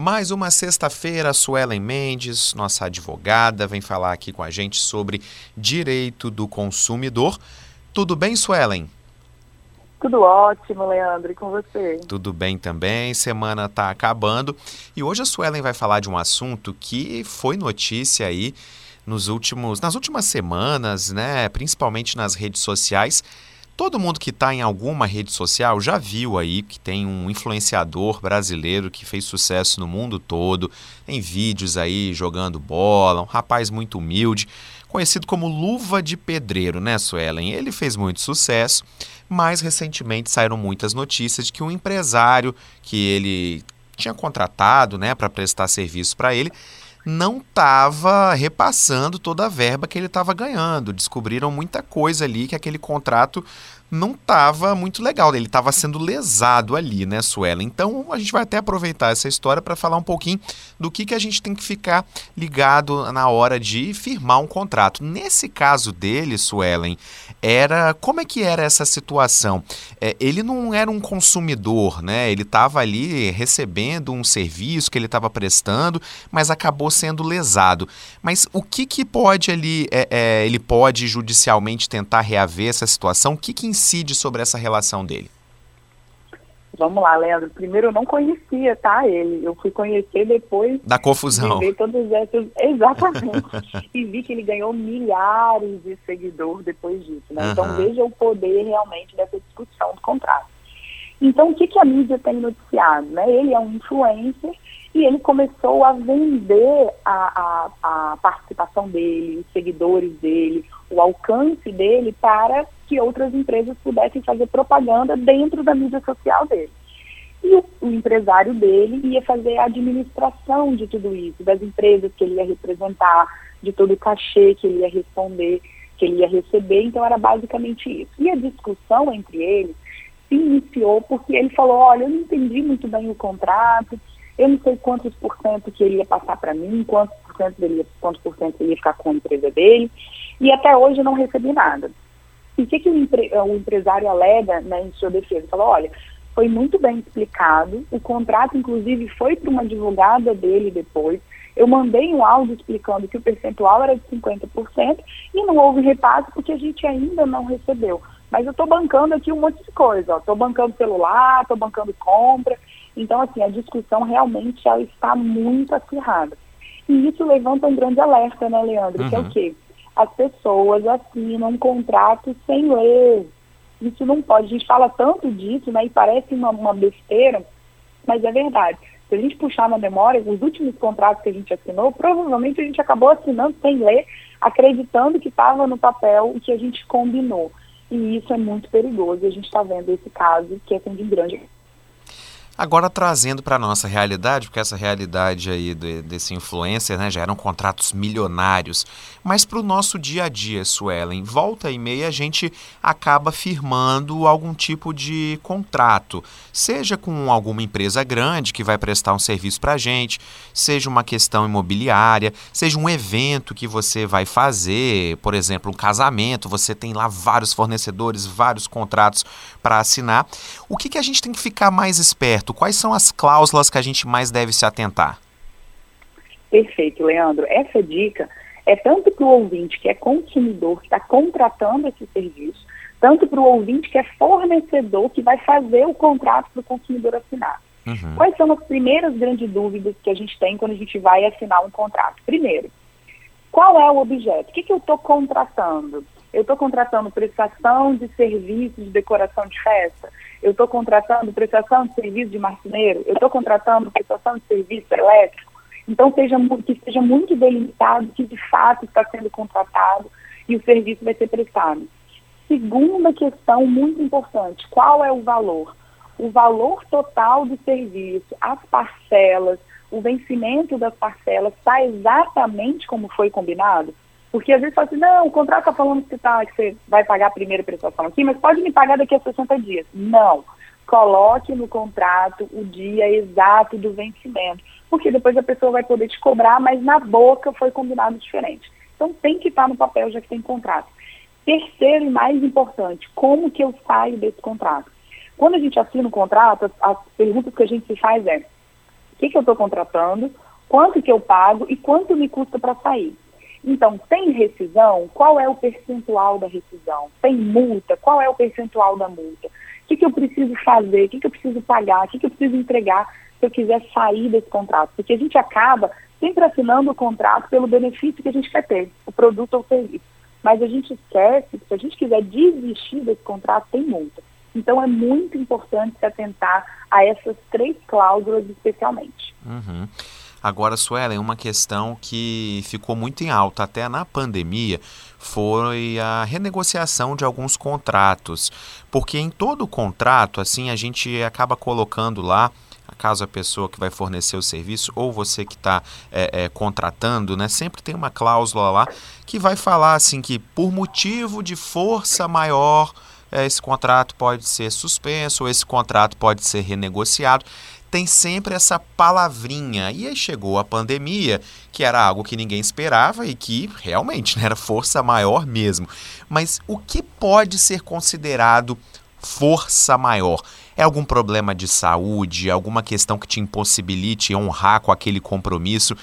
Mais uma sexta-feira, Suelen Mendes, nossa advogada, vem falar aqui com a gente sobre direito do consumidor. Tudo bem, Suelen? Tudo ótimo, Leandro, e com você? Tudo bem também, semana está acabando. E hoje a Suelen vai falar de um assunto que foi notícia aí nos últimos, nas últimas semanas, né, principalmente nas redes sociais, Todo mundo que está em alguma rede social já viu aí que tem um influenciador brasileiro que fez sucesso no mundo todo, em vídeos aí jogando bola, um rapaz muito humilde, conhecido como Luva de Pedreiro, né, Suelen? Ele fez muito sucesso, mas recentemente saíram muitas notícias de que um empresário que ele tinha contratado, né, para prestar serviço para ele, não estava repassando toda a verba que ele estava ganhando. Descobriram muita coisa ali que aquele contrato não estava muito legal. Ele estava sendo lesado ali, né, Suela? Então a gente vai até aproveitar essa história para falar um pouquinho do que, que a gente tem que ficar ligado na hora de firmar um contrato. Nesse caso dele, Suelen, era como é que era essa situação? É, ele não era um consumidor, né? Ele estava ali recebendo um serviço que ele estava prestando, mas acabou sendo lesado. Mas o que que pode ali, é, é, ele pode judicialmente tentar reaver essa situação? O que que incide sobre essa relação dele? Vamos lá, Leandro. Primeiro eu não conhecia, tá, ele. Eu fui conhecer depois da confusão. De ver todos esses, exatamente. e vi que ele ganhou milhares de seguidores depois disso, né? Uhum. Então veja o poder realmente dessa discussão do contrato. Então o que, que a mídia tem noticiado, né? Ele é um influencer e ele começou a vender a, a, a participação dele, os seguidores dele, o alcance dele para que outras empresas pudessem fazer propaganda dentro da mídia social dele. E o, o, empresário dele ia fazer a administração de tudo isso, das empresas que ele ia representar, de todo o cachê que ele ia responder, que ele ia receber. Então era basicamente isso. E a discussão entre eles se iniciou porque ele falou, olha, eu não entendi muito bem o contrato, eu não sei quantos por cento que ele ia passar para mim, quantos por cento dele, quantos por cento ele ia ficar com a empresa dele, e até hoje eu não recebi nada. E o que, que o, empre, o empresário alega né, em sua defesa? Ele falou, olha, foi muito bem explicado, o contrato, inclusive, foi para uma advogada dele depois, eu mandei um áudio explicando que o percentual era de 50% e não houve repasse porque a gente ainda não recebeu. Mas eu estou bancando aqui um monte de coisa, estou bancando celular, estou bancando compra, então, assim, a discussão realmente já está muito acirrada. E isso levanta um grande alerta, né, Leandro? Uhum. Que é o uhum. quê? As pessoas assinam um contrato sem ler. Isso não pode. A gente fala tanto disso, né? E parece uma, uma besteira, mas é verdade. Se a gente puxar na memória, os últimos contratos que a gente assinou, provavelmente a gente acabou assinando sem ler, acreditando que estava no papel o que a gente combinou. E isso é muito perigoso. E a gente está vendo esse caso que é de grande Agora trazendo para a nossa realidade, porque essa realidade aí de, desse influencer né, já eram contratos milionários, mas para o nosso dia a dia, Suelen, volta e meia a gente acaba firmando algum tipo de contrato, seja com alguma empresa grande que vai prestar um serviço para a gente, seja uma questão imobiliária, seja um evento que você vai fazer, por exemplo, um casamento, você tem lá vários fornecedores, vários contratos para assinar. O que, que a gente tem que ficar mais esperto? Quais são as cláusulas que a gente mais deve se atentar? Perfeito, Leandro. Essa dica é tanto para o ouvinte que é consumidor, que está contratando esse serviço, tanto para o ouvinte que é fornecedor, que vai fazer o contrato para o consumidor assinar. Uhum. Quais são as primeiras grandes dúvidas que a gente tem quando a gente vai assinar um contrato? Primeiro, qual é o objeto? O que, que eu estou contratando? Eu estou contratando prestação de serviço de decoração de festa? Eu estou contratando prestação de serviço de marceneiro? Eu estou contratando prestação de serviço elétrico? Então, seja, que seja muito delimitado que de fato está sendo contratado e o serviço vai ser prestado. Segunda questão muito importante: qual é o valor? O valor total do serviço, as parcelas, o vencimento das parcelas está exatamente como foi combinado? Porque às vezes fala assim, não, o contrato está falando que, tá, que você vai pagar a primeira prestação aqui, mas pode me pagar daqui a 60 dias. Não. Coloque no contrato o dia exato do vencimento. Porque depois a pessoa vai poder te cobrar, mas na boca foi combinado diferente. Então tem que estar no papel já que tem contrato. Terceiro e mais importante, como que eu saio desse contrato? Quando a gente assina um contrato, as, as perguntas que a gente se faz é, que, que eu estou contratando, quanto que eu pago e quanto me custa para sair. Então, tem rescisão? Qual é o percentual da rescisão? Tem multa? Qual é o percentual da multa? O que, que eu preciso fazer? O que, que eu preciso pagar? O que, que eu preciso entregar se eu quiser sair desse contrato? Porque a gente acaba sempre assinando o contrato pelo benefício que a gente quer ter, o produto ou serviço. Mas a gente esquece que se a gente quiser desistir desse contrato, tem multa. Então é muito importante se atentar a essas três cláusulas especialmente. Uhum. Agora, Suelen, uma questão que ficou muito em alta até na pandemia foi a renegociação de alguns contratos. Porque em todo contrato, assim, a gente acaba colocando lá caso a pessoa que vai fornecer o serviço ou você que está é, é, contratando, né, sempre tem uma cláusula lá que vai falar assim que por motivo de força maior é, esse contrato pode ser suspenso ou esse contrato pode ser renegociado tem sempre essa palavrinha. E aí chegou a pandemia, que era algo que ninguém esperava e que realmente né, era força maior mesmo. Mas o que pode ser considerado força maior? É algum problema de saúde, alguma questão que te impossibilite honrar com aquele compromisso?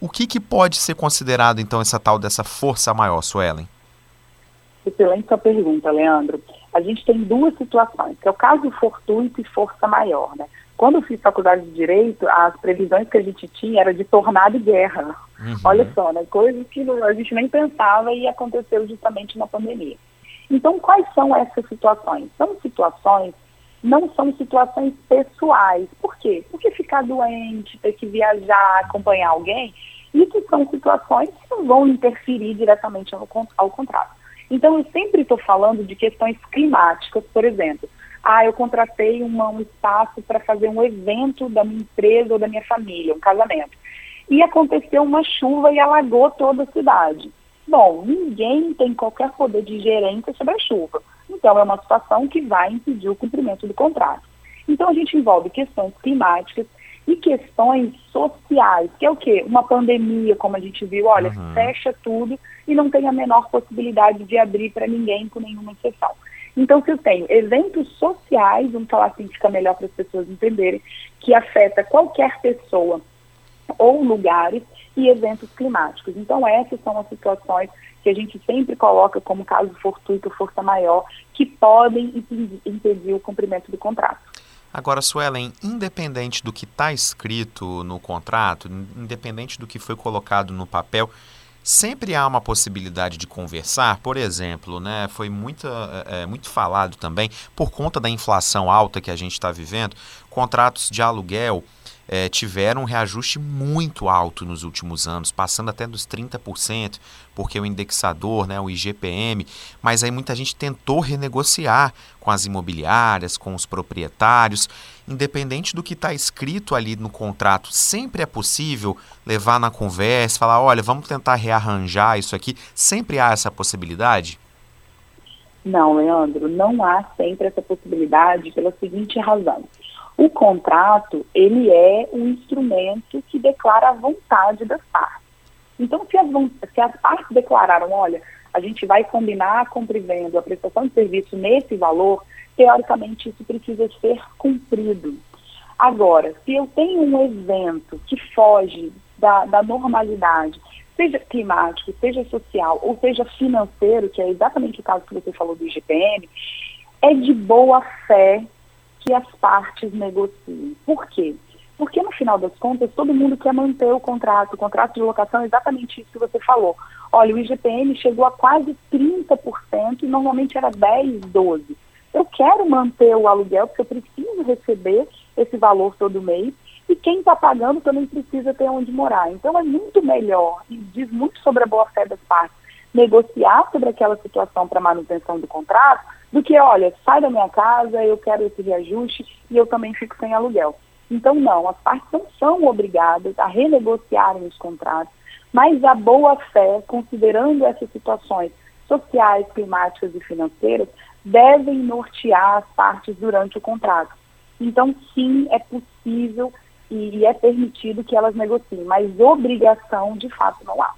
O que, que pode ser considerado, então, essa tal dessa força maior, Suelen? Excelente sua pergunta, Leandro. A gente tem duas situações, que é o caso fortuito e força maior, né? Quando eu fiz faculdade de Direito, as previsões que a gente tinha era de tornado e guerra. Uhum. Olha só, né? Coisas que a gente nem pensava e aconteceu justamente na pandemia. Então, quais são essas situações? São situações, não são situações pessoais. Por quê? Porque ficar doente, ter que viajar, acompanhar alguém, isso são situações que não vão interferir diretamente ao, ao contrato. Então, eu sempre estou falando de questões climáticas, por exemplo ah, eu contratei uma, um espaço para fazer um evento da minha empresa ou da minha família, um casamento. E aconteceu uma chuva e alagou toda a cidade. Bom, ninguém tem qualquer poder de gerência sobre a chuva. Então, é uma situação que vai impedir o cumprimento do contrato. Então, a gente envolve questões climáticas e questões sociais, que é o quê? Uma pandemia, como a gente viu, olha, uhum. fecha tudo e não tem a menor possibilidade de abrir para ninguém com nenhuma exceção. Então, se eu tenho eventos sociais, vamos falar assim, fica melhor para as pessoas entenderem, que afeta qualquer pessoa ou lugares e eventos climáticos. Então, essas são as situações que a gente sempre coloca como caso fortuito, força maior, que podem impedir o cumprimento do contrato. Agora, Suelen, independente do que está escrito no contrato, independente do que foi colocado no papel, Sempre há uma possibilidade de conversar, por exemplo, né, foi muito, é, muito falado também, por conta da inflação alta que a gente está vivendo, contratos de aluguel é, tiveram um reajuste muito alto nos últimos anos, passando até dos 30%, porque o indexador, né, o IGPM, mas aí muita gente tentou renegociar com as imobiliárias, com os proprietários, independente do que está escrito ali no contrato, sempre é possível levar na conversa, falar, olha, vamos tentar rearranjar isso aqui, sempre há essa possibilidade? Não, Leandro, não há sempre essa possibilidade pela seguinte razão. O contrato, ele é um instrumento que declara a vontade das partes. Então, se as, se as partes declararam, olha, a gente vai combinar com a prestação de serviço nesse valor, teoricamente isso precisa ser cumprido. Agora, se eu tenho um evento que foge da, da normalidade, seja climático, seja social ou seja financeiro, que é exatamente o caso que você falou do IGPM, é de boa fé que as partes negociem. Por quê? Porque no final das contas, todo mundo quer manter o contrato. O contrato de locação é exatamente isso que você falou. Olha, o IGPM chegou a quase 30% e normalmente era 10, 12. Eu quero manter o aluguel porque eu preciso receber esse valor todo mês e quem está pagando também precisa ter onde morar. Então é muito melhor e diz muito sobre a boa fé das partes negociar sobre aquela situação para manutenção do contrato do que, olha, sai da minha casa, eu quero esse reajuste e eu também fico sem aluguel. Então, não, as partes não são obrigadas a renegociarem os contratos, mas a boa fé, considerando essas situações sociais, climáticas e financeiras, devem nortear as partes durante o contrato. Então, sim, é possível e é permitido que elas negociem, mas obrigação, de fato, não há.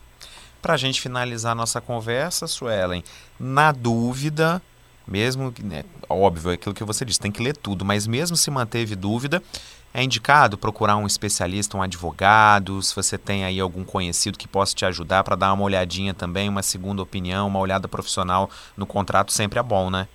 Para a gente finalizar nossa conversa, Suelen, na dúvida, mesmo, né, óbvio, é aquilo que você disse, tem que ler tudo, mas mesmo se manteve dúvida, é indicado procurar um especialista, um advogado, se você tem aí algum conhecido que possa te ajudar para dar uma olhadinha também, uma segunda opinião, uma olhada profissional no contrato sempre é bom, né?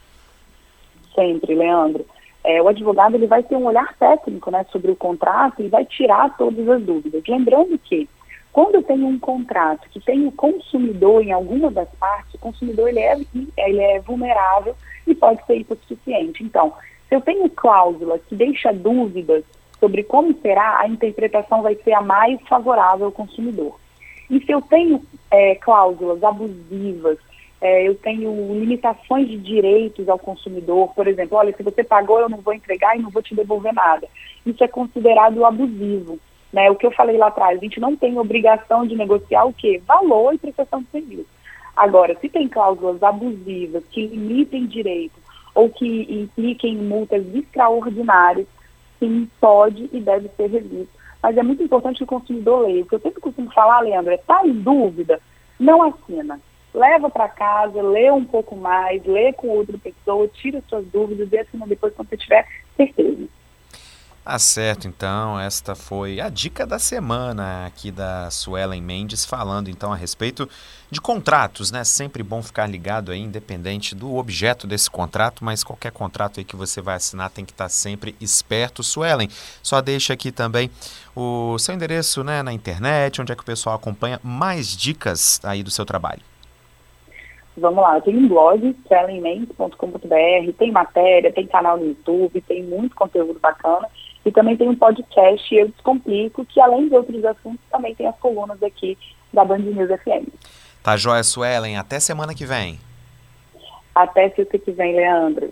Sempre, Leandro. É, o advogado ele vai ter um olhar técnico né, sobre o contrato e vai tirar todas as dúvidas. Lembrando que quando eu tenho um contrato que tem o consumidor em alguma das partes, o consumidor ele é, ele é vulnerável e pode ser hipossuficiente. Então, se eu tenho cláusula que deixa dúvidas sobre como será, a interpretação vai ser a mais favorável ao consumidor. E se eu tenho é, cláusulas abusivas, é, eu tenho limitações de direitos ao consumidor, por exemplo, olha, se você pagou, eu não vou entregar e não vou te devolver nada. Isso é considerado abusivo. Né? O que eu falei lá atrás, a gente não tem obrigação de negociar o quê? Valor e prestação de serviço. Agora, se tem cláusulas abusivas que limitem direitos ou que impliquem multas extraordinárias, sim, pode e deve ser revisto. Mas é muito importante que o consumidor leia. O que eu sempre costumo falar, Leandro, é está em dúvida, não assina leva para casa, lê um pouco mais, lê com outra pessoa, tira suas dúvidas e assina depois quando você tiver certeza. Tá certo, então, esta foi a dica da semana aqui da Suelen Mendes, falando então a respeito de contratos, né? Sempre bom ficar ligado aí, independente do objeto desse contrato, mas qualquer contrato aí que você vai assinar tem que estar sempre esperto. Suelen, só deixa aqui também o seu endereço né, na internet, onde é que o pessoal acompanha mais dicas aí do seu trabalho. Vamos lá, eu tenho um blog, sellinmentes.com.br, tem matéria, tem canal no YouTube, tem muito conteúdo bacana. E também tem um podcast, Eu Descomplico, que além de outros assuntos, também tem as colunas aqui da Band News FM. Tá joia, Suelen. Até semana que vem. Até sexta que vem, Leandro.